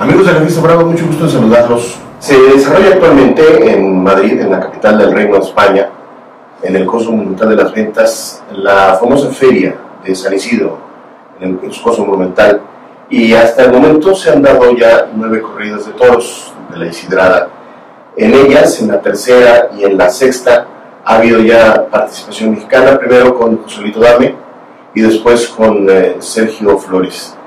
Amigos de la Fiesta Bravo, mucho gusto en saludarlos. Se desarrolla actualmente en Madrid, en la capital del Reino de España, en el Coso Monumental de las Ventas, la famosa feria de San Isidro, en el Coso Monumental, y hasta el momento se han dado ya nueve corridas de toros de la Isidrada. En ellas, en la tercera y en la sexta, ha habido ya participación mexicana, primero con Joselito Dame y después con eh, Sergio Flores.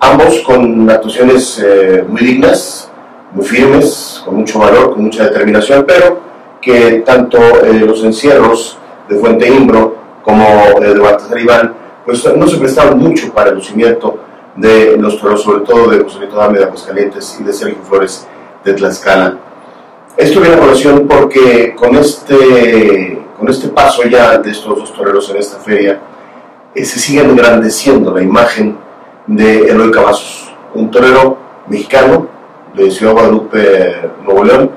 Ambos con actuaciones eh, muy dignas, muy firmes, con mucho valor, con mucha determinación, pero que tanto eh, los encierros de Fuente Imbro como de Baltasar Iván, pues no se prestaron mucho para el lucimiento de los toros, sobre todo de Joselito Dame de Aguascalientes y de Sergio Flores de Tlaxcala. Esto viene a colación porque con este, con este paso ya de estos dos toreros en esta feria, eh, se sigue engrandeciendo la imagen de Eloy Cavazos, un torero mexicano de Ciudad Guadalupe, Nuevo León,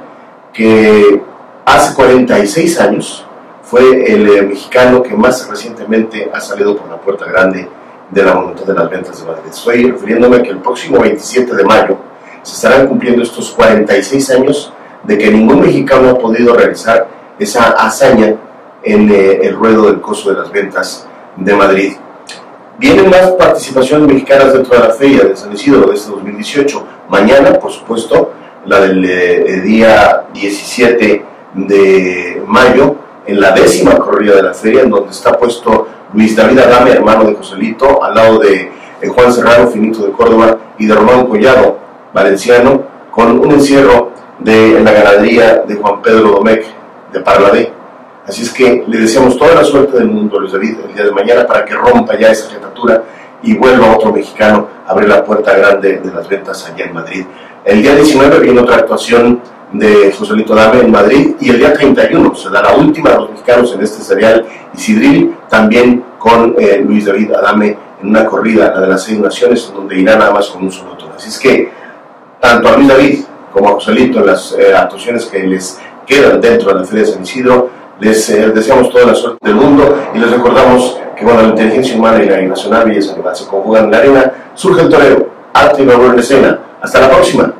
que hace 46 años fue el eh, mexicano que más recientemente ha salido por la puerta grande de la Monumental de las Ventas de Madrid. Estoy refiriéndome a que el próximo 27 de mayo se estarán cumpliendo estos 46 años de que ningún mexicano ha podido realizar esa hazaña en eh, el ruedo del coso de las ventas de Madrid. Vienen más participaciones mexicanas dentro de la feria de San Isidro de este 2018. Mañana, por supuesto, la del eh, día 17 de mayo, en la décima corrida de la feria, en donde está puesto Luis David Adame, hermano de Joselito, al lado de eh, Juan Serrano, Finito de Córdoba, y de Román Collado, valenciano, con un encierro de la ganadería de Juan Pedro Domecq de Parladé. Así es que le deseamos toda la suerte del mundo Luis David el día de mañana para que rompa ya esa jetatura y vuelva otro mexicano a abrir la puerta grande de las ventas allá en Madrid. El día 19 viene otra actuación de Joselito Dame en Madrid y el día 31 se da la última de los mexicanos en este serial Isidril, también con eh, Luis David Adame en una corrida, la de las seis naciones, en donde irá nada más con un solo toro. Así es que tanto a Luis David como a Joselito en las eh, actuaciones que les quedan dentro de la Feria de San Isidro, les eh, deseamos toda la suerte del mundo y les recordamos que cuando la inteligencia humana y la nacional belleza animal se conjugan en la arena, surge el torero, arte y valor en escena. Hasta la próxima.